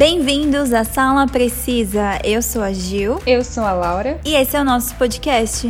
Bem-vindos à Sala Precisa. Eu sou a Gil. Eu sou a Laura. E esse é o nosso podcast.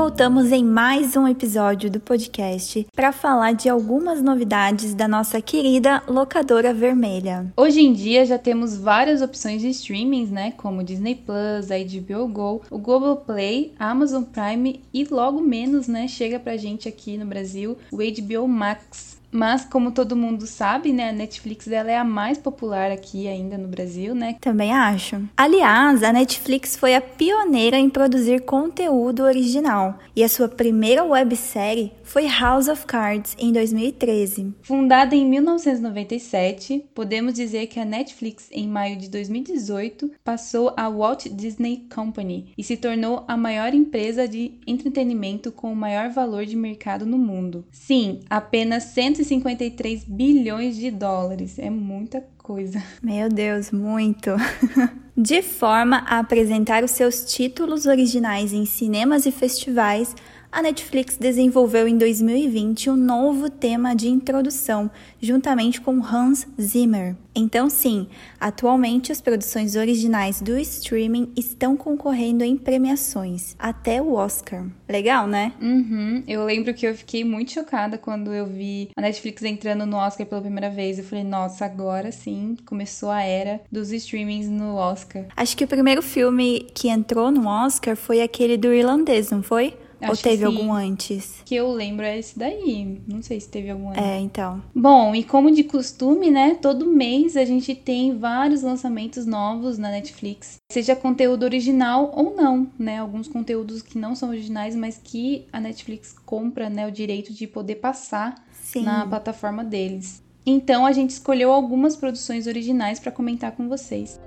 Voltamos em mais um episódio do podcast para falar de algumas novidades da nossa querida locadora vermelha. Hoje em dia já temos várias opções de streamings, né, como Disney Plus, a HBO Go, o Google Play, Amazon Prime e logo menos, né, chega pra gente aqui no Brasil o HBO Max. Mas, como todo mundo sabe, né, a Netflix dela é a mais popular aqui ainda no Brasil, né? Também acho. Aliás, a Netflix foi a pioneira em produzir conteúdo original e a sua primeira websérie foi House of Cards em 2013. Fundada em 1997, podemos dizer que a Netflix, em maio de 2018, passou a Walt Disney Company e se tornou a maior empresa de entretenimento com o maior valor de mercado no mundo. Sim, apenas 153 bilhões de dólares. É muita coisa. Meu Deus, muito. de forma a apresentar os seus títulos originais em cinemas e festivais a Netflix desenvolveu em 2020 um novo tema de introdução, juntamente com Hans Zimmer. Então, sim, atualmente as produções originais do streaming estão concorrendo em premiações, até o Oscar. Legal, né? Uhum. Eu lembro que eu fiquei muito chocada quando eu vi a Netflix entrando no Oscar pela primeira vez. Eu falei, nossa, agora sim começou a era dos streamings no Oscar. Acho que o primeiro filme que entrou no Oscar foi aquele do irlandês, não foi? Acho Ou teve algum antes? Que eu lembro é esse daí. Não sei se teve algum antes. É, então. Bom, e como de costume, né? Todo mês a gente tem vários lançamentos novos na Netflix. Seja conteúdo original ou não, né? Alguns conteúdos que não são originais, mas que a Netflix compra, né? O direito de poder passar Sim. na plataforma deles. Então a gente escolheu algumas produções originais para comentar com vocês.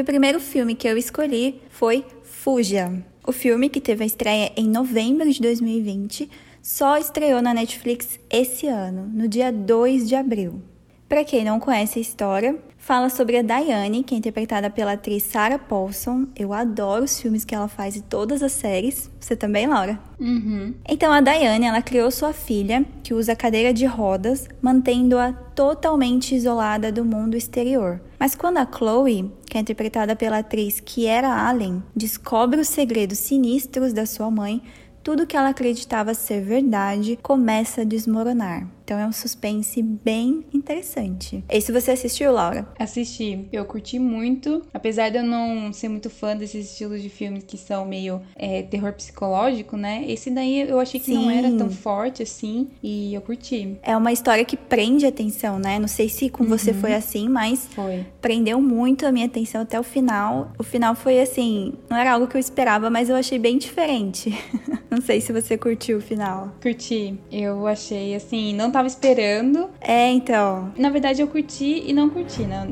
O primeiro filme que eu escolhi foi Fuja. O filme, que teve a estreia em novembro de 2020, só estreou na Netflix esse ano, no dia 2 de abril. Para quem não conhece a história, fala sobre a Diane, que é interpretada pela atriz Sarah Paulson. Eu adoro os filmes que ela faz e todas as séries. Você também, Laura? Uhum. Então, a Diane, ela criou sua filha, que usa cadeira de rodas, mantendo-a totalmente isolada do mundo exterior. Mas quando a Chloe, que é interpretada pela atriz Kiera Allen, descobre os segredos sinistros da sua mãe, tudo que ela acreditava ser verdade começa a desmoronar. Então é um suspense bem interessante. Esse você assistiu, Laura? Assisti. Eu curti muito. Apesar de eu não ser muito fã desses estilos de filmes que são meio é, terror psicológico, né? Esse daí eu achei que Sim. não era tão forte assim. E eu curti. É uma história que prende atenção, né? Não sei se com uhum. você foi assim, mas foi. prendeu muito a minha atenção até o final. O final foi assim, não era algo que eu esperava, mas eu achei bem diferente. não sei se você curtiu o final. Curti. Eu achei assim, não tava tava esperando. É, então. Na verdade, eu curti e não curti, né?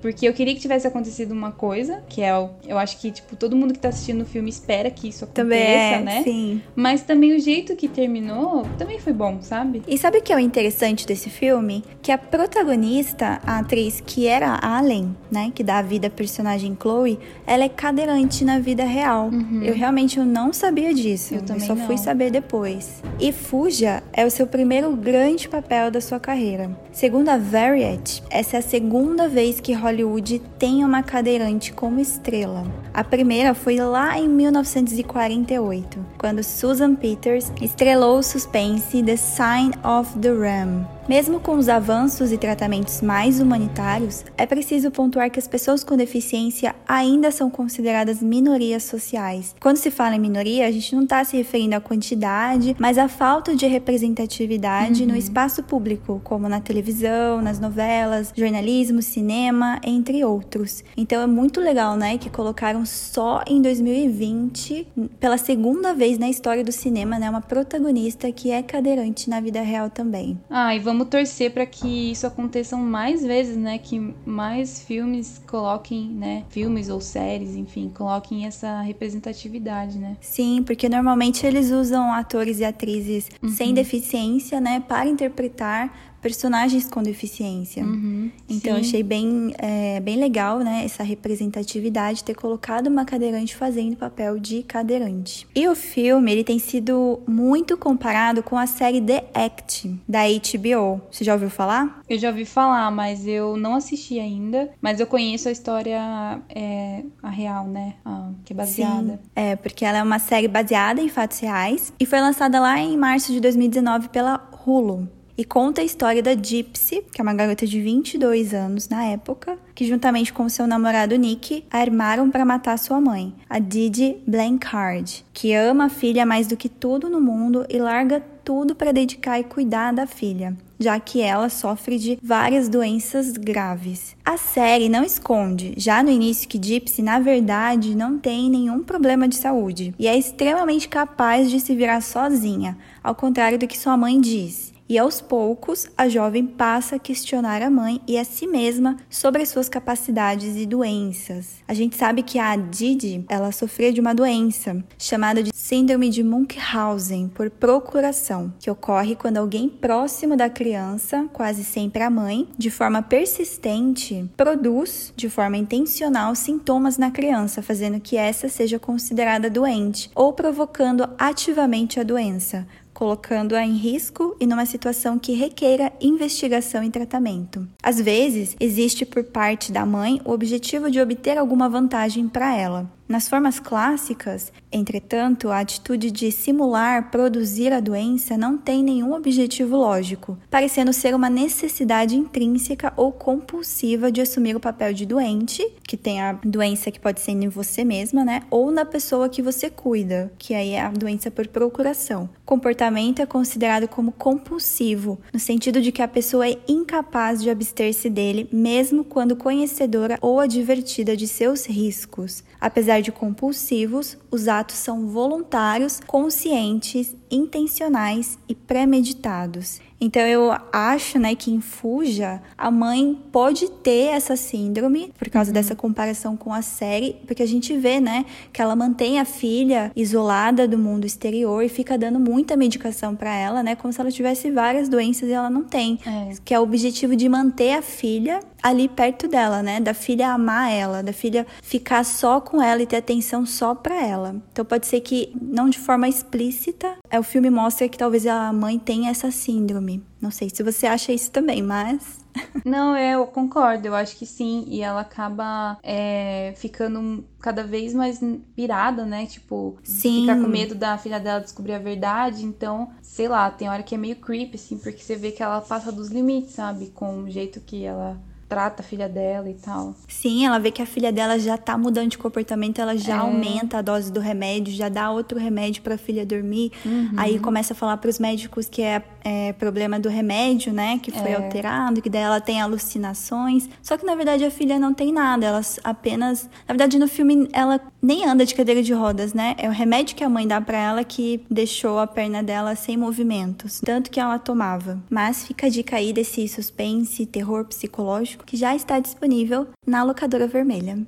Porque eu queria que tivesse acontecido uma coisa, que é o. Eu acho que, tipo, todo mundo que tá assistindo o filme espera que isso aconteça, também é, né? Sim. Mas também o jeito que terminou também foi bom, sabe? E sabe o que é o interessante desse filme? Que a protagonista, a atriz que era Allen, né? Que dá a vida à personagem Chloe, ela é cadeirante na vida real. Uhum. Eu realmente eu não sabia disso. Eu também eu só não. fui saber depois. E Fuja é o seu primeiro grande papel da sua carreira. Segundo a Variety, essa é a segunda vez que Hollywood tem uma cadeirante como estrela. A primeira foi lá em 1948, quando Susan Peters estrelou o suspense The Sign of the Ram. Mesmo com os avanços e tratamentos mais humanitários, é preciso pontuar que as pessoas com deficiência ainda são consideradas minorias sociais. Quando se fala em minoria, a gente não está se referindo à quantidade, mas à falta de representatividade uhum. no espaço público, como na televisão, nas novelas, jornalismo, cinema, entre outros. Então é muito legal, né, que colocaram só em 2020, pela segunda vez na história do cinema, né, uma protagonista que é cadeirante na vida real também. Ah, e vamos vamos torcer para que isso aconteça mais vezes, né? Que mais filmes coloquem, né? Filmes ou séries, enfim, coloquem essa representatividade, né? Sim, porque normalmente eles usam atores e atrizes uhum. sem deficiência, né? Para interpretar personagens com deficiência. Uhum, então sim. achei bem, é, bem legal, né, essa representatividade ter colocado uma cadeirante fazendo papel de cadeirante. E o filme ele tem sido muito comparado com a série The Act da HBO. Você já ouviu falar? Eu já ouvi falar, mas eu não assisti ainda. Mas eu conheço a história é, a real, né, a, que é baseada. Sim, é porque ela é uma série baseada em fatos reais e foi lançada lá em março de 2019 pela Hulu e conta a história da Gypsy, que é uma garota de 22 anos na época, que juntamente com seu namorado Nick armaram para matar sua mãe, a Didi Blancard, que ama a filha mais do que tudo no mundo e larga tudo para dedicar e cuidar da filha, já que ela sofre de várias doenças graves. A série não esconde, já no início, que Gypsy na verdade não tem nenhum problema de saúde e é extremamente capaz de se virar sozinha, ao contrário do que sua mãe diz. E aos poucos, a jovem passa a questionar a mãe e a si mesma sobre as suas capacidades e doenças. A gente sabe que a Didi, ela sofria de uma doença chamada de síndrome de Munchausen por procuração, que ocorre quando alguém próximo da criança, quase sempre a mãe, de forma persistente, produz de forma intencional sintomas na criança, fazendo que essa seja considerada doente ou provocando ativamente a doença, colocando-a em risco e numa situação que requeira investigação e tratamento. Às vezes, existe por parte da mãe o objetivo de obter alguma vantagem para ela, nas formas clássicas, entretanto, a atitude de simular produzir a doença não tem nenhum objetivo lógico, parecendo ser uma necessidade intrínseca ou compulsiva de assumir o papel de doente, que tem a doença que pode ser em você mesma, né? Ou na pessoa que você cuida, que aí é a doença por procuração. Comportamento é considerado como compulsivo, no sentido de que a pessoa é incapaz de abster-se dele, mesmo quando conhecedora ou advertida de seus riscos. Apesar De compulsivos, os atos são voluntários, conscientes, intencionais e premeditados. Então eu acho, né, que em Fuja a mãe pode ter essa síndrome por causa uhum. dessa comparação com a série, porque a gente vê, né, que ela mantém a filha isolada do mundo exterior e fica dando muita medicação para ela, né, como se ela tivesse várias doenças e ela não tem, é. que é o objetivo de manter a filha ali perto dela, né, da filha amar ela, da filha ficar só com ela e ter atenção só para ela. Então pode ser que não de forma explícita, é o filme mostra que talvez a mãe tenha essa síndrome. Não sei se você acha isso também, mas. Não, é, eu concordo, eu acho que sim. E ela acaba é, ficando cada vez mais pirada, né? Tipo, sim. ficar com medo da filha dela descobrir a verdade. Então, sei lá, tem hora que é meio creepy, assim, porque você vê que ela passa dos limites, sabe? Com o jeito que ela trata a filha dela e tal. Sim, ela vê que a filha dela já tá mudando de comportamento, ela já é. aumenta a dose do remédio, já dá outro remédio para a filha dormir. Uhum. Aí começa a falar para os médicos que é, é, problema do remédio, né, que foi é. alterado, que daí ela tem alucinações. Só que na verdade a filha não tem nada, ela apenas, na verdade no filme ela nem anda de cadeira de rodas, né? É o remédio que a mãe dá para ela que deixou a perna dela sem movimentos, tanto que ela tomava. Mas fica a dica aí desse suspense, terror psicológico que já está disponível na locadora vermelha.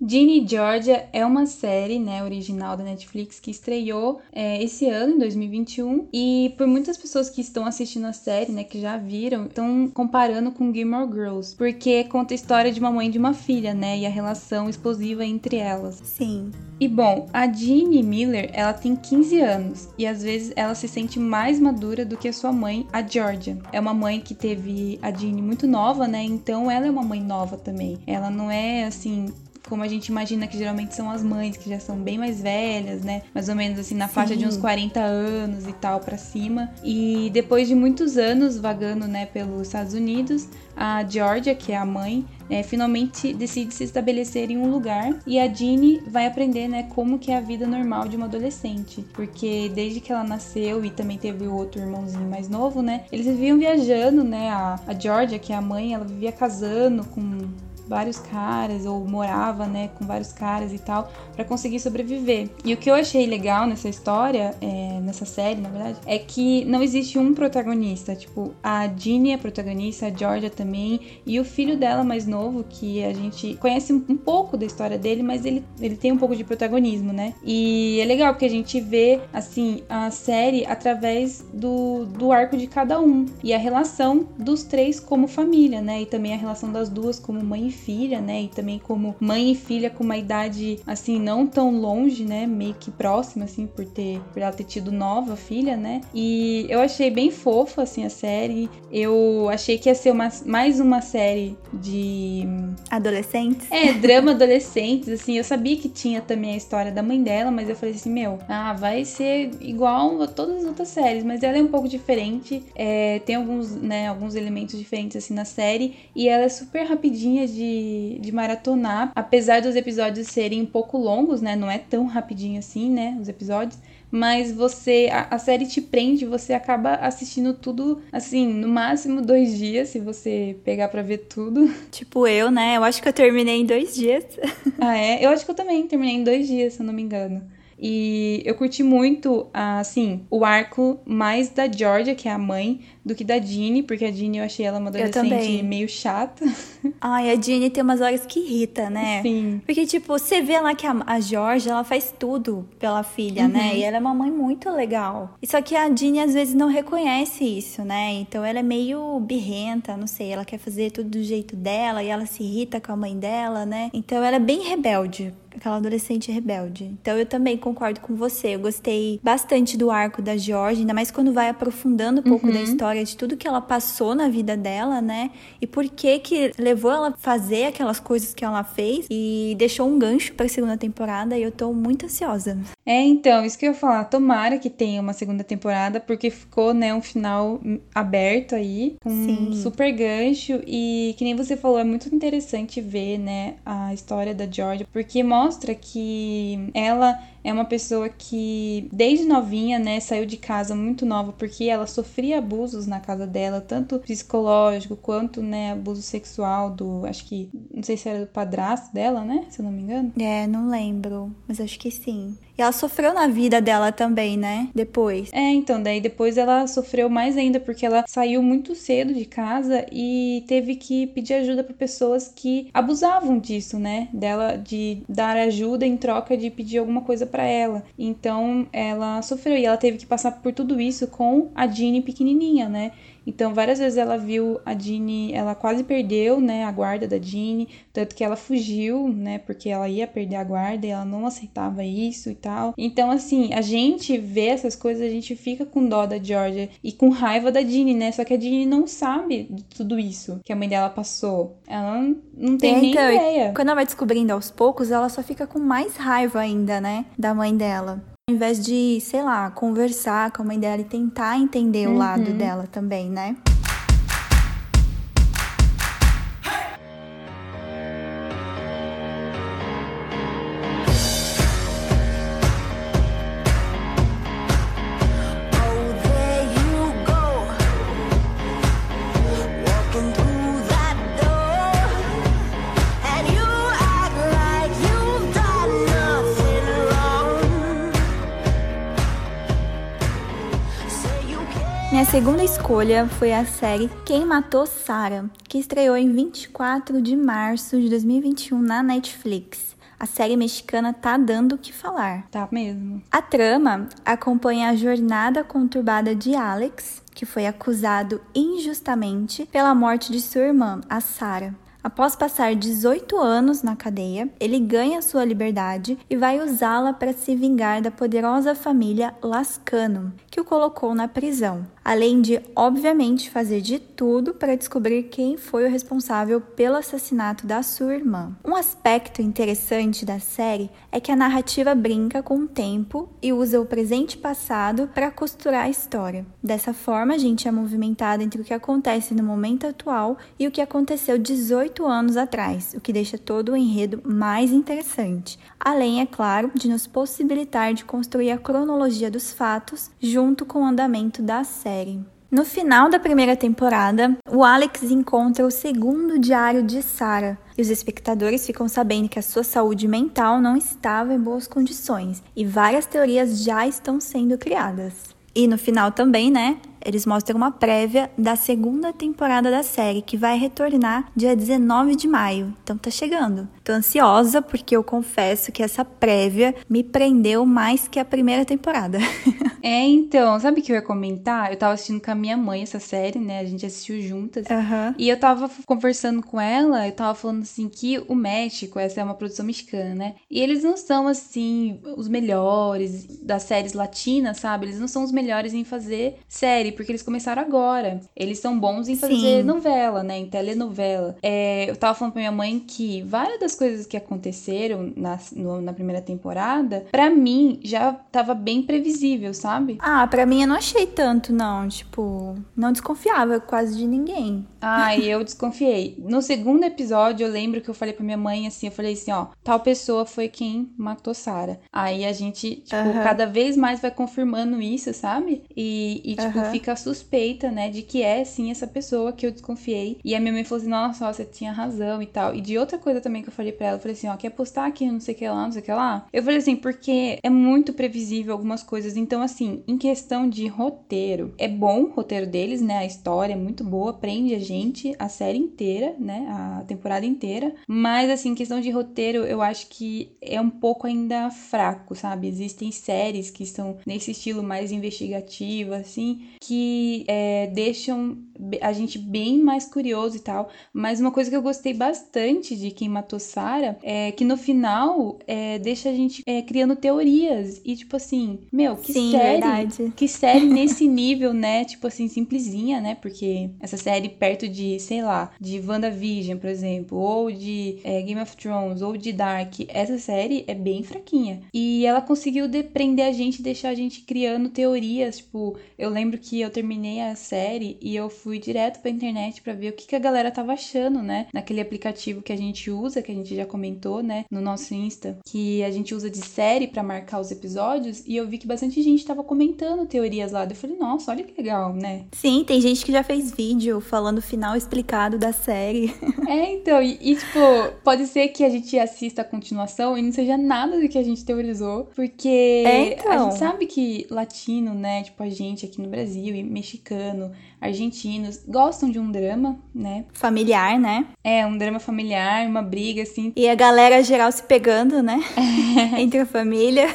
Ginny Georgia é uma série, né, original da Netflix que estreou é, esse ano, em 2021, e por muitas pessoas que estão assistindo a série, né, que já viram, estão comparando com Gilmore Girls, porque conta a história de uma mãe e de uma filha, né, e a relação explosiva entre elas. Sim. E bom, a Ginny Miller, ela tem 15 anos e às vezes ela se sente mais madura do que a sua mãe, a Georgia. É uma mãe que teve a Ginny muito nova, né? Então ela é uma mãe nova também. Ela não é assim como a gente imagina que geralmente são as mães, que já são bem mais velhas, né? Mais ou menos assim, na Sim. faixa de uns 40 anos e tal para cima. E depois de muitos anos vagando, né, pelos Estados Unidos, a Georgia, que é a mãe, né, finalmente decide se estabelecer em um lugar e a Jeannie vai aprender, né, como que é a vida normal de uma adolescente, porque desde que ela nasceu e também teve o outro irmãozinho mais novo, né, eles viviam viajando, né, a, a Georgia, que é a mãe, ela vivia casando com vários caras ou morava, né, com vários caras e tal, para conseguir sobreviver. E o que eu achei legal nessa história, é, nessa série, na verdade, é que não existe um protagonista. Tipo, a Ginny é protagonista, a Georgia também, e o filho dela mais novo, que a gente conhece um pouco da história dele, mas ele, ele tem um pouco de protagonismo, né? E é legal porque a gente vê, assim, a série através do, do arco de cada um e a relação dos três como família, né? E também a relação das duas como mãe e filha, né? E também como mãe e filha com uma idade assim não tão longe, né? Meio que próxima assim por ter por ela ter tido nova filha, né? E eu achei bem fofa assim a série. Eu achei que ia ser uma, mais uma série de adolescentes. É, drama adolescentes, assim. Eu sabia que tinha também a história da mãe dela, mas eu falei assim, meu, ah, vai ser igual a todas as outras séries, mas ela é um pouco diferente. É, tem alguns, né, alguns elementos diferentes assim na série e ela é super rapidinha de, de maratonar, apesar dos episódios serem um pouco longos, né? Não é tão rapidinho assim, né? Os episódios mas você a, a, série te prende, você acaba assistindo tudo assim, no máximo dois dias, se você pegar para ver tudo. Tipo eu, né? Eu acho que eu terminei em dois dias. ah, é? Eu acho que eu também terminei em dois dias, se eu não me engano. E eu curti muito, assim, o arco mais da Georgia, que é a mãe, do que da Jeannie, porque a Jeannie eu achei ela uma adolescente meio chata. Ai, a Jeannie tem umas horas que irrita, né? Sim. Porque, tipo, você vê lá que a, a Georgia, ela faz tudo pela filha, né? uhum. né? E ela é uma mãe muito legal. E só que a Jeannie, às vezes, não reconhece isso, né? Então ela é meio birrenta, não sei, ela quer fazer tudo do jeito dela e ela se irrita com a mãe dela, né? Então ela é bem rebelde aquela adolescente rebelde. Então eu também concordo com você. Eu gostei bastante do arco da George, ainda mais quando vai aprofundando um pouco uhum. da história de tudo que ela passou na vida dela, né? E por que que levou ela a fazer aquelas coisas que ela fez e deixou um gancho para a segunda temporada e eu tô muito ansiosa. É, então, isso que eu ia falar, tomara que tenha uma segunda temporada, porque ficou, né, um final aberto aí, com um super gancho e que nem você falou, é muito interessante ver, né, a história da Georgia, porque mostra que ela é uma pessoa que desde novinha, né, saiu de casa muito nova porque ela sofria abusos na casa dela, tanto psicológico quanto, né, abuso sexual do, acho que, não sei se era do padrasto dela, né, se eu não me engano. É, não lembro, mas acho que sim. E ela sofreu na vida dela também, né? Depois. É, então, daí depois ela sofreu mais ainda porque ela saiu muito cedo de casa e teve que pedir ajuda para pessoas que abusavam disso, né? Dela de dar ajuda em troca de pedir alguma coisa para ela. Então, ela sofreu e ela teve que passar por tudo isso com a Jeannie pequenininha, né? Então, várias vezes ela viu a Jeannie, ela quase perdeu, né, a guarda da Jeannie, tanto que ela fugiu, né, porque ela ia perder a guarda e ela não aceitava isso e tal. Então, assim, a gente vê essas coisas, a gente fica com dó da Georgia e com raiva da Jeannie, né? Só que a Jeannie não sabe de tudo isso que a mãe dela passou. Ela não tem é, nem então, ideia. Quando ela vai descobrindo aos poucos, ela só fica com mais raiva ainda, né, da mãe dela. Ao invés de, sei lá, conversar com a mãe dela e tentar entender uhum. o lado dela também, né? Segunda escolha foi a série Quem Matou Sarah, que estreou em 24 de março de 2021 na Netflix. A série mexicana tá dando o que falar. Tá mesmo. A trama acompanha a jornada conturbada de Alex, que foi acusado injustamente pela morte de sua irmã, a Sarah. Após passar 18 anos na cadeia, ele ganha sua liberdade e vai usá-la para se vingar da poderosa família Lascano, que o colocou na prisão além de, obviamente, fazer de tudo para descobrir quem foi o responsável pelo assassinato da sua irmã. Um aspecto interessante da série é que a narrativa brinca com o tempo e usa o presente e passado para costurar a história. Dessa forma, a gente é movimentado entre o que acontece no momento atual e o que aconteceu 18 anos atrás, o que deixa todo o enredo mais interessante. Além, é claro, de nos possibilitar de construir a cronologia dos fatos junto com o andamento da série. No final da primeira temporada, o Alex encontra o segundo diário de Sarah e os espectadores ficam sabendo que a sua saúde mental não estava em boas condições e várias teorias já estão sendo criadas. E no final também, né? eles mostram uma prévia da segunda temporada da série, que vai retornar dia 19 de maio. Então tá chegando. Tô ansiosa porque eu confesso que essa prévia me prendeu mais que a primeira temporada. é, então, sabe o que eu ia comentar? Eu tava assistindo com a minha mãe essa série, né? A gente assistiu juntas. Uhum. E eu tava conversando com ela, eu tava falando assim que o México, essa é uma produção mexicana, né? E eles não são assim os melhores das séries latinas, sabe? Eles não são os melhores em fazer série porque eles começaram agora. Eles são bons em fazer Sim. novela, né? Em telenovela. É, eu tava falando pra minha mãe que várias das coisas que aconteceram na, no, na primeira temporada, para mim, já tava bem previsível, sabe? Ah, para mim eu não achei tanto, não. Tipo, não desconfiava quase de ninguém. Ah, e eu desconfiei. No segundo episódio, eu lembro que eu falei pra minha mãe assim, eu falei assim, ó, tal pessoa foi quem matou Sara. Aí a gente, tipo, uhum. cada vez mais vai confirmando isso, sabe? E, e tipo, uhum fica suspeita, né, de que é sim essa pessoa que eu desconfiei. E a minha mãe falou assim: nossa, ó, você tinha razão e tal. E de outra coisa também que eu falei pra ela, eu falei assim: ó, quer postar aqui não sei o que lá, não sei o que lá? Eu falei assim, porque é muito previsível algumas coisas. Então, assim, em questão de roteiro, é bom o roteiro deles, né? A história é muito boa, prende a gente a série inteira, né? A temporada inteira. Mas, assim, em questão de roteiro, eu acho que é um pouco ainda fraco, sabe? Existem séries que são nesse estilo mais investigativo, assim, que é, deixam a gente bem mais curioso e tal. Mas uma coisa que eu gostei bastante de Quem Matou Sarah é que no final é, deixa a gente é, criando teorias. E tipo assim, meu, que Sim, série. Verdade. Que série nesse nível, né? Tipo assim, simplesinha, né? Porque essa série perto de, sei lá, de WandaVision, por exemplo, ou de é, Game of Thrones, ou de Dark, essa série é bem fraquinha. E ela conseguiu prender a gente, deixar a gente criando teorias. Tipo, eu lembro que eu terminei a série e eu fui direto pra internet para ver o que, que a galera tava achando, né? Naquele aplicativo que a gente usa, que a gente já comentou, né? No nosso Insta, que a gente usa de série para marcar os episódios. E eu vi que bastante gente tava comentando teorias lá. Eu falei, nossa, olha que legal, né? Sim, tem gente que já fez vídeo falando o final explicado da série. É, então, e, e tipo, pode ser que a gente assista a continuação e não seja nada do que a gente teorizou, porque é, então. a gente sabe que latino, né? Tipo, a gente aqui no Brasil e mexicano, argentinos, gostam de um drama, né? Familiar, né? É, um drama familiar, uma briga, assim. E a galera geral se pegando, né? Entre a família.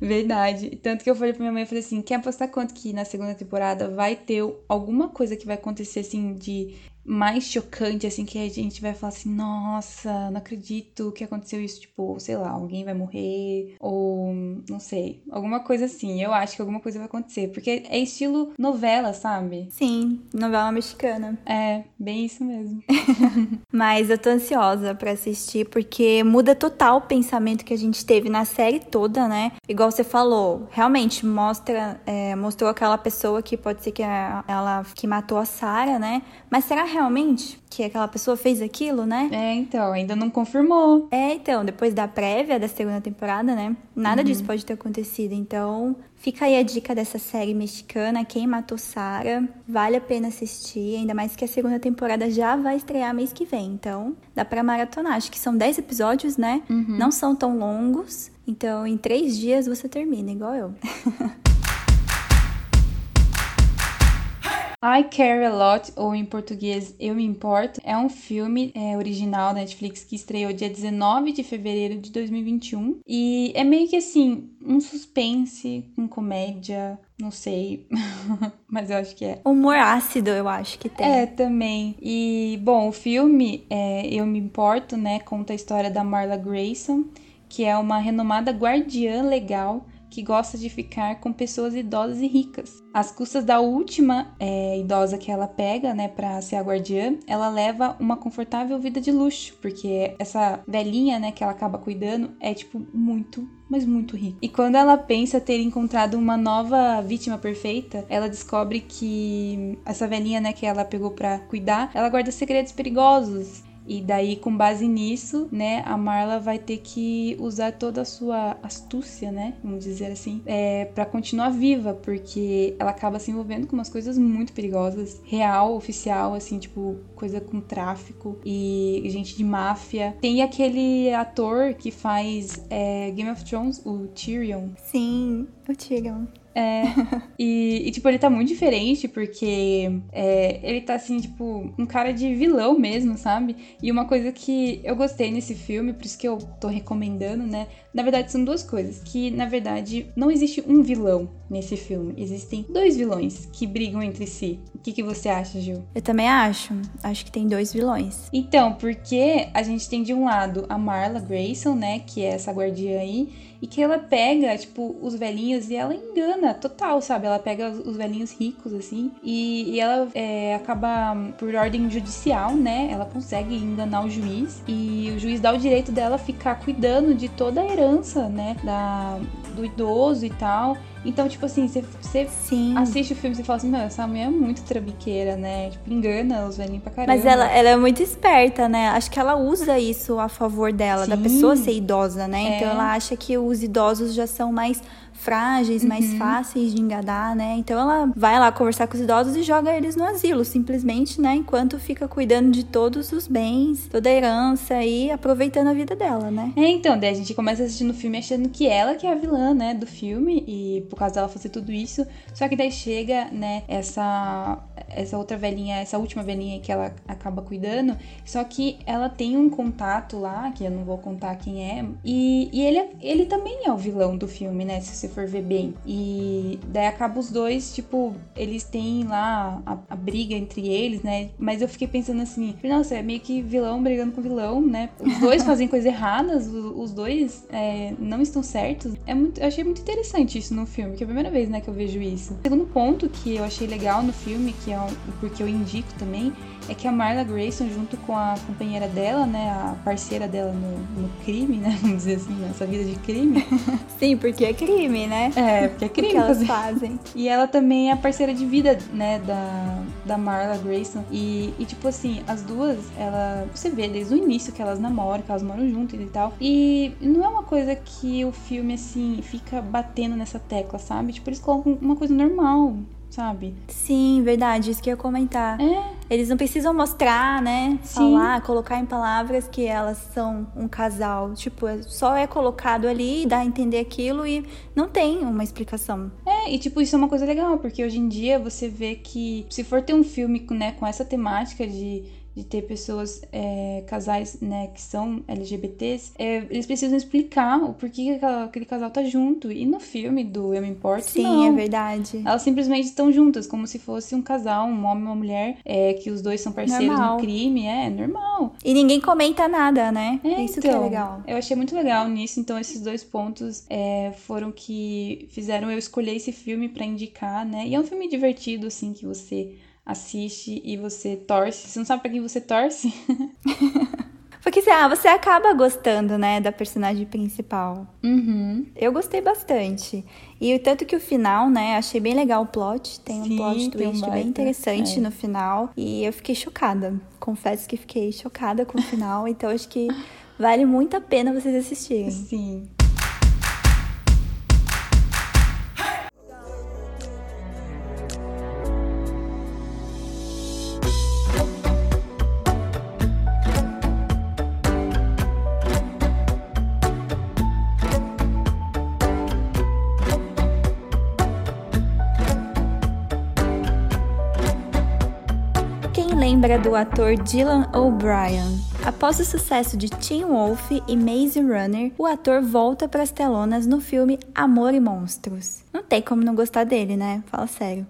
Verdade. Tanto que eu falei pra minha mãe, eu falei assim, quer apostar quanto que na segunda temporada vai ter alguma coisa que vai acontecer, assim, de mais chocante, assim, que a gente vai falar assim, nossa, não acredito que aconteceu isso, tipo, sei lá, alguém vai morrer, ou não sei, alguma coisa assim. Eu acho que alguma coisa vai acontecer, porque é estilo novela, sabe? Sim, novela mexicana. É, bem isso mesmo. Mas eu tô ansiosa para assistir, porque muda total o pensamento que a gente teve na série toda, né? Igual você falou, realmente mostra, é, mostrou aquela pessoa que pode ser que a, ela que matou a Sarah, né? Mas será realmente que aquela pessoa fez aquilo, né? É, então, ainda não confirmou. É, então, depois da prévia da segunda temporada, né? Nada uhum. disso pode ter acontecido. Então, fica aí a dica dessa série mexicana, Quem Matou Sara. Vale a pena assistir, ainda mais que a segunda temporada já vai estrear mês que vem. Então, dá pra maratonar. Acho que são 10 episódios, né? Uhum. Não são tão longos. Então, em três dias você termina, igual eu. I Care a Lot, ou em português Eu Me Importo, é um filme é, original da Netflix que estreou dia 19 de fevereiro de 2021 e é meio que assim, um suspense, um comédia, não sei, mas eu acho que é. Humor ácido, eu acho que tem. É, também. E, bom, o filme é, Eu Me Importo, né, conta a história da Marla Grayson, que é uma renomada guardiã legal que gosta de ficar com pessoas idosas e ricas. Às custas da última é, idosa que ela pega, né, pra ser a guardiã, ela leva uma confortável vida de luxo, porque essa velhinha, né, que ela acaba cuidando é, tipo, muito, mas muito rica. E quando ela pensa ter encontrado uma nova vítima perfeita, ela descobre que essa velhinha, né, que ela pegou pra cuidar, ela guarda segredos perigosos E daí, com base nisso, né, a Marla vai ter que usar toda a sua astúcia, né, vamos dizer assim, é, para continuar viva, porque ela acaba se envolvendo com umas coisas muito perigosas, real, oficial, assim, tipo, coisa com tráfico e gente de máfia. Tem aquele ator que faz é, Game of Thrones, o Tyrion. Sim, o Tyrion. É. e, e, tipo, ele tá muito diferente porque é, ele tá assim, tipo, um cara de vilão mesmo, sabe? E uma coisa que eu gostei nesse filme, por isso que eu tô recomendando, né? Na verdade, são duas coisas. Que, na verdade, não existe um vilão nesse filme. Existem dois vilões que brigam entre si. O que, que você acha, Gil? Eu também acho. Acho que tem dois vilões. Então, porque a gente tem de um lado a Marla Grayson, né? Que é essa guardiã aí e que ela pega, tipo, os velhinhos e ela engana total, sabe? Ela pega os velhinhos ricos, assim, e, e ela é, acaba, por ordem judicial, né? Ela consegue enganar o juiz e o juiz dá o direito dela ficar cuidando de toda a herança, né? Da, do idoso e tal. Então, tipo assim, você, assiste o filme e fala assim, meu, essa mulher é muito trabiqueira, né? Tipo, engana os velhinhos pra caramba. Mas ela, ela é muito esperta, né? Acho que ela usa isso a favor dela, Sim. da pessoa ser idosa, né? É. Então ela acha que os idosos já são mais frágeis, uhum. mais fáceis de enganar, né? Então ela vai lá conversar com os idosos e joga eles no asilo, simplesmente, né? Enquanto fica cuidando de todos os bens, toda a herança e aproveitando a vida dela, né? É, então, daí a gente começa assistindo o filme achando que ela que é a vilã, né, do filme e por causa dela fazer tudo isso, só que daí chega, né, essa essa outra velhinha, essa última velhinha que ela acaba cuidando, só que ela tem um contato lá, que eu não vou contar quem é, e, e ele, ele também é o vilão do filme, né, se você for ver bem. E daí acaba os dois, tipo, eles têm lá a, a briga entre eles, né, mas eu fiquei pensando assim, nossa, é meio que vilão brigando com vilão, né, os dois fazem coisas erradas, os, dois é, não estão certos. É muito, eu achei muito interessante isso no filme, que é a primeira vez, né, que eu vejo isso. O segundo ponto que eu achei legal no filme, que é porque eu indico também, é que a Marla Grayson, junto com a companheira dela, né, a parceira dela no, no crime, né, vamos dizer assim, nessa vida de crime. Sim, porque é crime, né? É, porque é crime. que elas fazem. E ela também é a parceira de vida, né, da, da Marla Grayson. E, e, tipo assim, as duas, ela, você vê desde o início que elas namoram, que elas moram juntas e tal. E não é uma coisa que o filme, assim, fica batendo nessa tecla, sabe? Tipo, eles colocam uma coisa normal sabe? Sim, verdade, isso que eu ia comentar. É. Eles não precisam mostrar, né? Sim. Falar, colocar em palavras que elas são um casal. Tipo, é, só é colocado ali, dá a entender aquilo e não tem uma explicação. É, e tipo, isso é uma coisa legal, porque hoje em dia você vê que se for ter um filme né, com essa temática de de ter pessoas, é, casais, né, que são LGBTs, é, eles precisam explicar o porquê que aquele casal tá junto. E no filme do Eu Me Importo, Sim, não. é verdade. Elas simplesmente estão juntas, como se fosse um casal, um homem e uma mulher, é, que os dois são parceiros normal. no crime. É, normal. E ninguém comenta nada, né? É, Isso então, que é então, legal. Eu achei muito legal nisso, então esses dois pontos é, foram que fizeram eu escolher esse filme para indicar, né? E é um filme divertido, assim, que você assiste e você torce. Você não sabe para quem você torce? Porque ah, você acaba gostando, né, da personagem principal. Uhum. Eu gostei bastante. E tanto que o final, né, achei bem legal o plot. Tem Sim, um plot twist um bem interessante é. no final. E eu fiquei chocada. Confesso que fiquei chocada com o final. então acho que vale muito a pena vocês assistirem. Sim. Lembra do ator Dylan O'Brien. Após o sucesso de Teen Wolf e Maze Runner, o ator volta para as telonas no filme Amor e Monstros. Não tem como não gostar dele, né? Fala sério.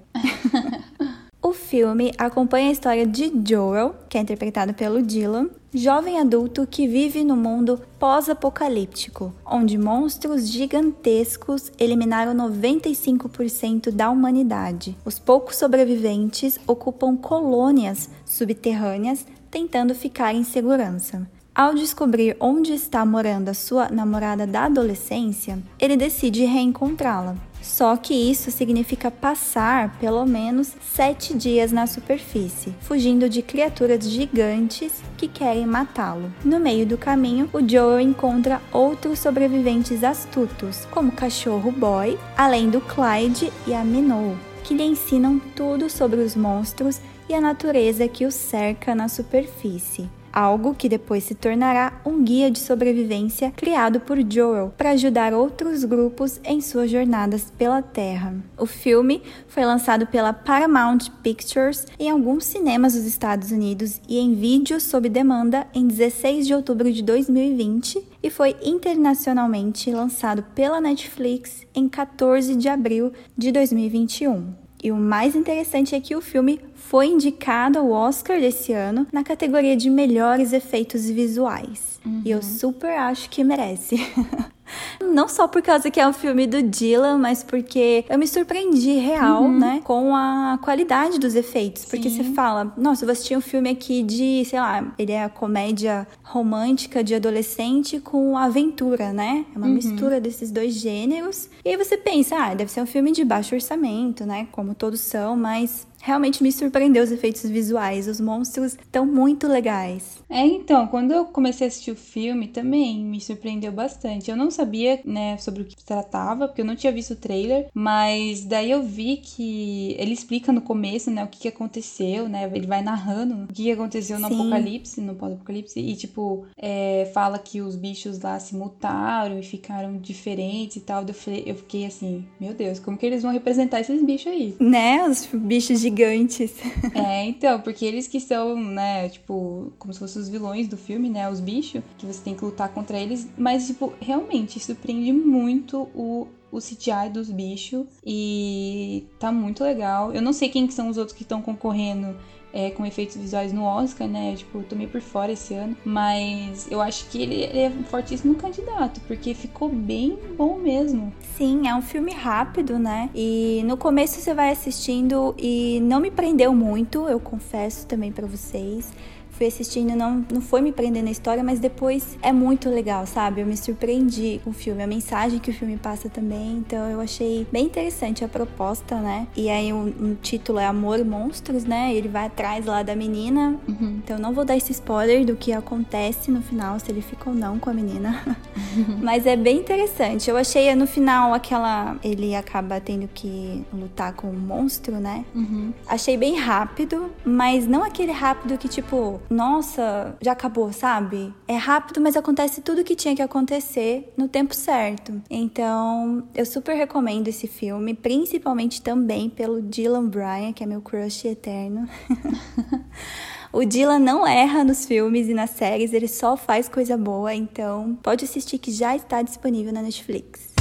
Filme acompanha a história de Joel, que é interpretado pelo Dylan, jovem adulto que vive no mundo pós-apocalíptico, onde monstros gigantescos eliminaram 95% da humanidade. Os poucos sobreviventes ocupam colônias subterrâneas tentando ficar em segurança. Ao descobrir onde está morando a sua namorada da adolescência, ele decide reencontrá-la. Só que isso significa passar pelo menos sete dias na superfície, fugindo de criaturas gigantes que querem matá-lo. No meio do caminho, o Joel encontra outros sobreviventes astutos, como o cachorro Boy, além do Clyde e a Minnow, que lhe ensinam tudo sobre os monstros e a natureza que os cerca na superfície algo que depois se tornará um guia de sobrevivência criado por Joel para ajudar outros grupos em suas jornadas pela Terra. O filme foi lançado pela Paramount Pictures em alguns cinemas dos Estados Unidos e em vídeo sob demanda em 16 de outubro de 2020 e foi internacionalmente lançado pela Netflix em 14 de abril de 2021. E o mais interessante é que o filme foi indicado ao Oscar desse ano na categoria de melhores efeitos visuais. Uhum. E eu super acho que merece. Não só por causa que é um filme do Dylan, mas porque eu me surpreendi real, uhum. né? Com a qualidade dos efeitos. Porque Sim. você fala, nossa, eu vou assistir um filme aqui de, sei lá, ele é a comédia romântica de adolescente com aventura, né? É uma uhum. mistura desses dois gêneros. E aí você pensa, ah, deve ser um filme de baixo orçamento, né? Como todos são, mas realmente me surpreendeu os efeitos visuais. Os monstros estão muito legais. É, então, quando eu comecei a assistir o filme, também me surpreendeu bastante. Eu não sabia, né, sobre o que se tratava, porque eu não tinha visto o trailer, mas daí eu vi que ele explica no começo, né, o que, que aconteceu, né, ele vai narrando o que, que aconteceu no Sim. apocalipse, no pós-apocalipse, e, tipo, é, fala que os bichos lá se mutaram e ficaram diferentes e tal. Eu, falei, eu fiquei assim, meu Deus, como que eles vão representar esses bichos aí? Né, os bichos gigantes gigantes. É, então, porque eles que são, né, tipo, como se fossem os vilões do filme, né, os bichos, que você tem que lutar contra eles, mas, tipo, realmente surpreende muito o, o CGI dos bichos e tá muito legal. Eu não sei quem são os outros que estão concorrendo é, com efeitos visuais no Oscar, né? Tipo, eu tomei por fora esse ano. Mas eu acho que ele, é um fortíssimo candidato, porque ficou bem bom mesmo. Sim, é um filme rápido, né? E no começo você vai assistindo e não me prendeu muito, eu confesso também para vocês fui assistindo, não, não foi me prender na história, mas depois é muito legal, sabe? Eu me surpreendi com o filme, a mensagem que o filme passa também, então eu achei bem interessante a proposta, né? E aí o, o título é Amor e Monstros, né? Ele vai atrás lá da menina, uhum. então não vou dar esse spoiler do que acontece no final, se ele fica ou não com a menina. Uhum. mas é bem interessante. Eu achei no final aquela. Ele acaba tendo que lutar com um monstro, né? Uhum. Achei bem rápido, mas não aquele rápido que, tipo, nossa, já acabou, sabe? É rápido, mas acontece tudo o que tinha que acontecer no tempo certo. Então, eu super recomendo esse filme, principalmente também pelo Dylan Bryan, que é meu crush eterno. O Dylan não erra nos filmes e nas séries, ele só faz coisa boa, então pode assistir que já está disponível na Netflix.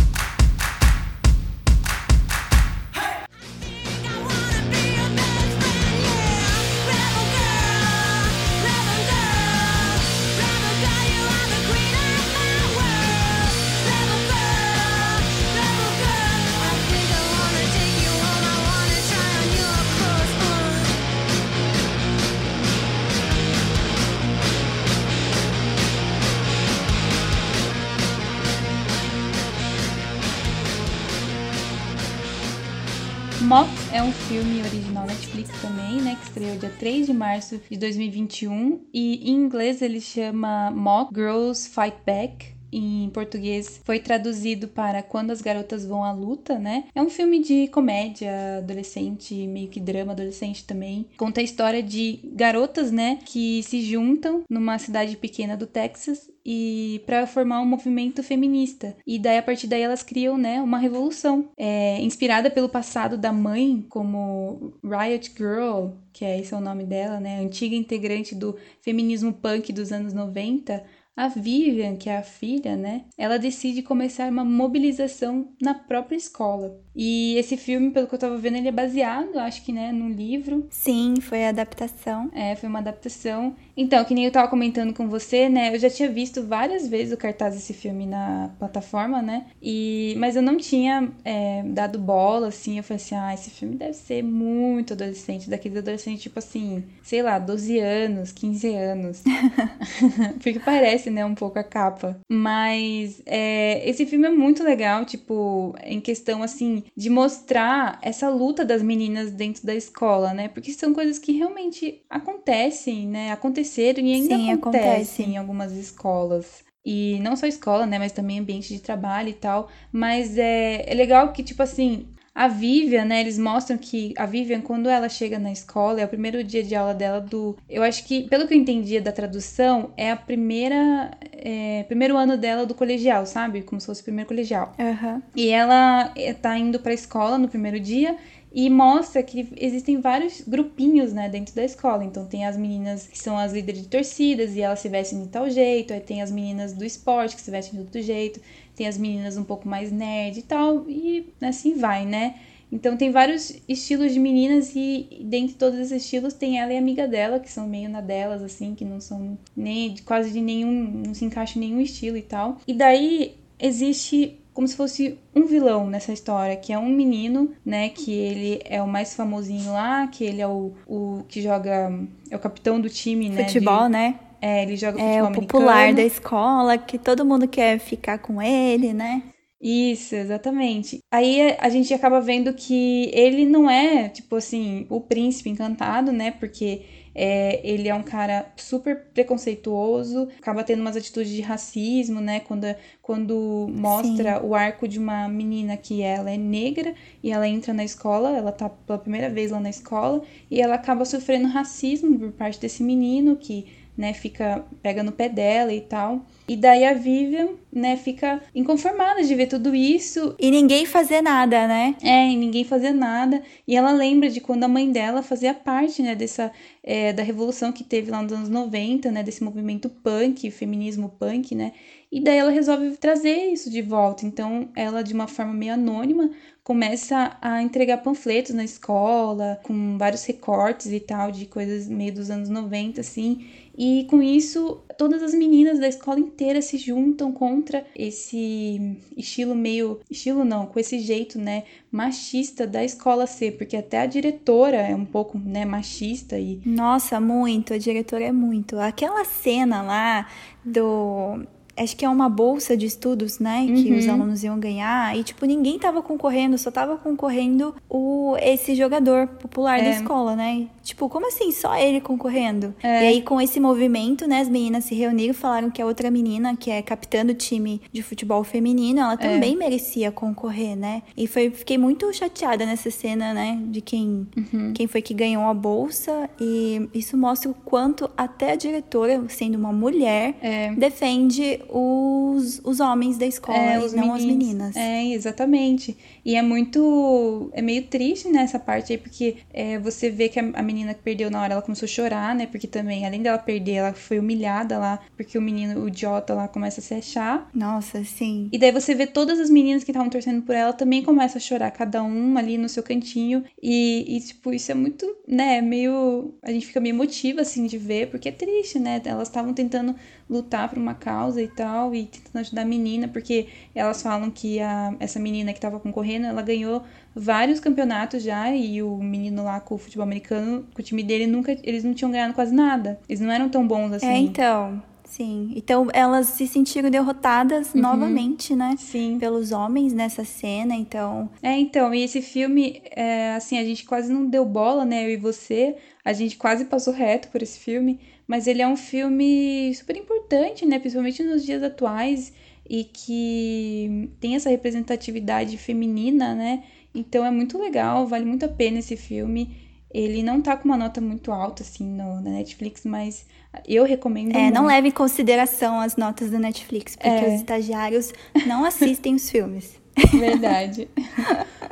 Moth é um filme original Netflix também, né? Que estreou dia 3 de março de 2021. E em inglês ele chama Moth Girls Fight Back em português foi traduzido para Quando as Garotas Vão à Luta, né? É um filme de comédia adolescente, meio que drama adolescente também. Conta a história de garotas, né, que se juntam numa cidade pequena do Texas e para formar um movimento feminista. E daí a partir daí elas criam, né, uma revolução, é, inspirada pelo passado da mãe, como Riot Girl, que é esse é o nome dela, né, antiga integrante do feminismo punk dos anos 90 a Vivian, que é a filha, né, ela decide começar uma mobilização na própria escola. E esse filme, pelo que eu tava vendo, ele é baseado, acho que, né, num livro. Sim, foi a adaptação. É, foi uma adaptação. Então, que nem eu tava comentando com você, né, eu já tinha visto várias vezes o cartaz desse filme na plataforma, né, e... mas eu não tinha é, dado bola, assim, eu falei assim, ah, esse filme deve ser muito adolescente, daqueles adolescentes, tipo assim, sei lá, 12 anos, 15 anos. Porque parece parece, né, um pouco a capa. Mas é, esse filme é muito legal, tipo, em questão, assim, de mostrar essa luta das meninas dentro da escola, né? Porque são coisas que realmente acontecem, né? Aconteceram e ainda Sim, acontecem acontece. em algumas escolas. E não só escola, né? Mas também ambiente de trabalho e tal. Mas é, é legal que, tipo assim, a Vivian, né, eles mostram que a Vivian, quando ela chega na escola, é o primeiro dia de aula dela do. Eu acho que, pelo que eu entendia da tradução, é a primeira. É, primeiro ano dela do colegial, sabe? Como se fosse o primeiro colegial. Uhum. E ela é, tá indo pra escola no primeiro dia e mostra que existem vários grupinhos, né, dentro da escola. Então tem as meninas que são as líderes de torcidas e elas se vestem de tal jeito, aí tem as meninas do esporte que se vestem de outro jeito, tem as meninas um pouco mais nerd e tal, e assim vai, né? Então tem vários estilos de meninas e dentre todos esses estilos tem ela e a amiga dela, que são meio na delas, assim, que não são nem quase de nenhum, não se encaixa em nenhum estilo e tal. E daí existe como se fosse um vilão nessa história, que é um menino, né, que ele é o mais famosinho lá, que ele é o, o que joga, é o capitão do time, né? Futebol, de, né? É, ele joga futebol É o popular americano. da escola, que todo mundo quer ficar com ele, né? Isso, exatamente. Aí a gente acaba vendo que ele não é, tipo assim, o príncipe encantado, né? Porque é, ele é um cara super preconceituoso, acaba tendo umas atitudes de racismo, né? Quando, quando mostra Sim. o arco de uma menina que ela é negra e ela entra na escola, ela tá pela primeira vez lá na escola e ela acaba sofrendo racismo por parte desse menino que né, fica pega no pé dela e tal. E daí a Vivian, né, fica inconformada de ver tudo isso. E ninguém fazer nada, né? É, e ninguém fazer nada. E ela lembra de quando a mãe dela fazia parte, né, dessa, é, da revolução que teve lá nos anos 90, né, desse movimento punk, feminismo punk, né. E daí ela resolve trazer isso de volta. Então, ela, de uma forma meio anônima, começa a entregar panfletos na escola, com vários recortes e tal, de coisas meio dos anos 90, assim. E com isso, todas as meninas da escola inteira se juntam contra esse estilo meio. estilo não, com esse jeito, né, machista da escola ser, porque até a diretora é um pouco, né, machista e. Nossa, muito, a diretora é muito. Aquela cena lá do acho que é uma bolsa de estudos, né, que uhum. os alunos iam ganhar, e tipo, ninguém tava concorrendo, só tava concorrendo o esse jogador popular é. da escola, né? Tipo, como assim só ele concorrendo? É. E aí com esse movimento, né, as meninas se reuniram, falaram que a outra menina, que é capitã do time de futebol feminino, ela é. também é. merecia concorrer, né? E foi fiquei muito chateada nessa cena, né, de quem uhum. quem foi que ganhou a bolsa, e isso mostra o quanto até a diretora, sendo uma mulher, é. defende os, os homens da escola é, e não meninos. as meninas. É, exatamente. E é muito. É meio triste nessa parte aí, porque é, você vê que a, a, menina que perdeu na hora ela começou a chorar, né? Porque também, além dela perder, ela foi humilhada lá, porque o menino, o idiota lá, começa a se achar. Nossa, sim. E daí você vê todas as meninas que estavam torcendo por ela também começam a chorar, cada um ali no seu cantinho. E, e, tipo, isso é muito, né? Meio. A gente fica meio emotiva, assim, de ver, porque é triste, né? Elas estavam tentando lutar por uma causa e tal, e tentando ajudar a menina, porque elas falam que a, essa menina que estava concorrendo, ela ganhou vários campeonatos já, e o menino lá com o futebol americano, com o time dele, nunca, eles não tinham ganhado quase nada. Eles não eram tão bons assim. É, então. Sim. Então elas se sentiram derrotadas uhum. novamente, né? Sim. Pelos homens nessa cena, então. É, então, e esse filme, é, assim, a gente quase não deu bola, né? Eu e você. A gente quase passou reto por esse filme. Mas ele é um filme super importante, né? Principalmente nos dias atuais e que tem essa representatividade feminina, né? Então é muito legal, vale muito a pena esse filme. Ele não tá com uma nota muito alta, assim, no, na Netflix, mas eu recomendo. É, muito. não leve em consideração as notas da Netflix, porque é. os estagiários não assistem os filmes. Verdade.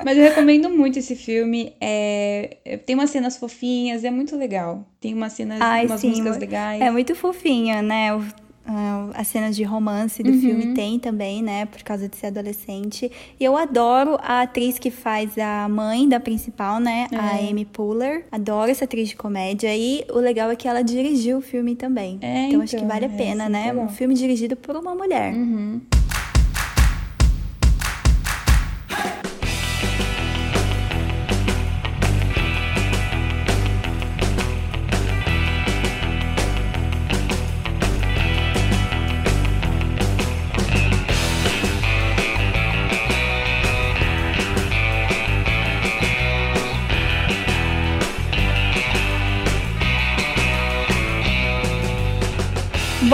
Mas eu recomendo muito esse filme. É, é... Tem umas cenas fofinhas, é muito legal. Tem umas cenas, Ai, umas sim, músicas legais. É muito fofinho, né? O Uh, as cenas de romance do uhum. filme tem também, né? Por causa de ser adolescente. E eu adoro a atriz que faz a mãe da principal, né? É. A Amy Poehler. Adoro essa atriz de comédia. E o legal é que ela dirigiu o filme também. É, então, então, acho que vale a é, pena, né? Um filme dirigido por uma mulher. Uhum.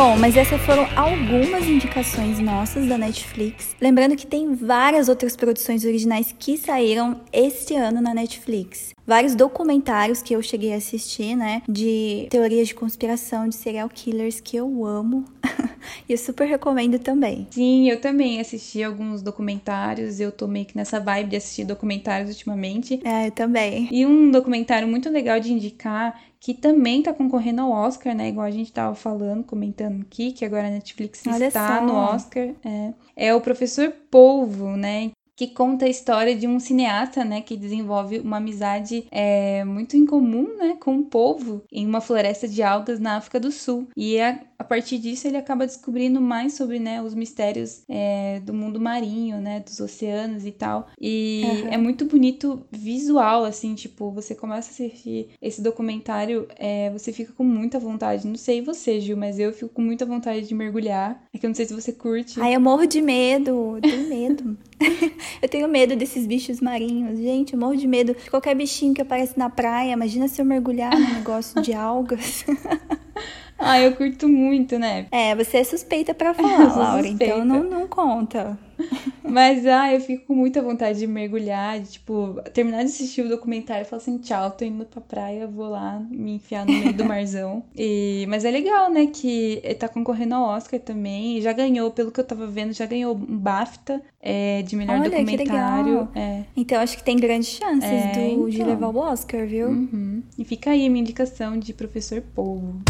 Bom, mas essas foram algumas indicações nossas da Netflix. Lembrando que tem várias outras produções originais que saíram este ano na Netflix. Vários documentários que eu cheguei a assistir, né? De teorias de conspiração, de serial killers que eu amo. e eu super recomendo também. Sim, eu também assisti alguns documentários. Eu tô meio que nessa vibe de assistir documentários ultimamente. É, eu também. E um documentário muito legal de indicar que também tá concorrendo ao Oscar, né? Igual a gente tava falando, comentando aqui, que agora a Netflix Olha está só. no Oscar. É, é o Professor Polvo, né? Que conta a história de um cineasta, né, que desenvolve uma amizade é, muito incomum, né, com um povo em uma floresta de algas na África do Sul. E a, a partir disso ele acaba descobrindo mais sobre, né, os mistérios é, do mundo marinho, né, dos oceanos e tal. E uhum. é muito bonito visual, assim, tipo, você começa a assistir esse documentário, é, você fica com muita vontade. Não sei você, Gil, mas eu fico com muita vontade de mergulhar. É que eu não sei se você curte. Ai, eu morro de medo, tenho medo. eu tenho medo desses bichos marinhos. Gente, eu morro de medo de qualquer bichinho que aparece na praia. Imagina se eu mergulhar no negócio de algas. ah, eu curto muito, né? É, você é suspeita para falar, Laura, então não, não conta. Mas, ah, eu fico com muita vontade de mergulhar, de, tipo, terminar de assistir o documentário e falar assim, tchau, tô indo pra praia, vou lá me enfiar no meio do marzão. E, mas é legal, né, que ele tá concorrendo ao Oscar também, já ganhou, pelo que eu tava vendo, já ganhou um BAFTA é, de melhor Olha, documentário. É. Então, acho que tem grandes chances é, do, então. de levar o Oscar, viu? Uhum. E fica aí a minha indicação de Professor Polvo.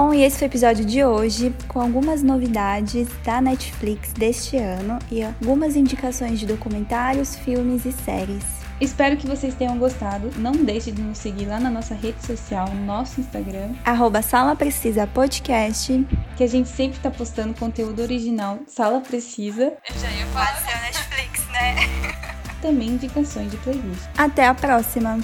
Bom, e esse foi o episódio de hoje, com algumas novidades da Netflix deste ano e algumas indicações de documentários, filmes e séries. Espero que vocês tenham gostado. Não deixe de nos seguir lá na nossa rede social, no nosso Instagram. Arroba Sala Precisa Podcast. Que a gente sempre tá postando conteúdo original Sala Precisa. Eu já ia falar a Netflix, né? Também indicações de playlist. Até a próxima!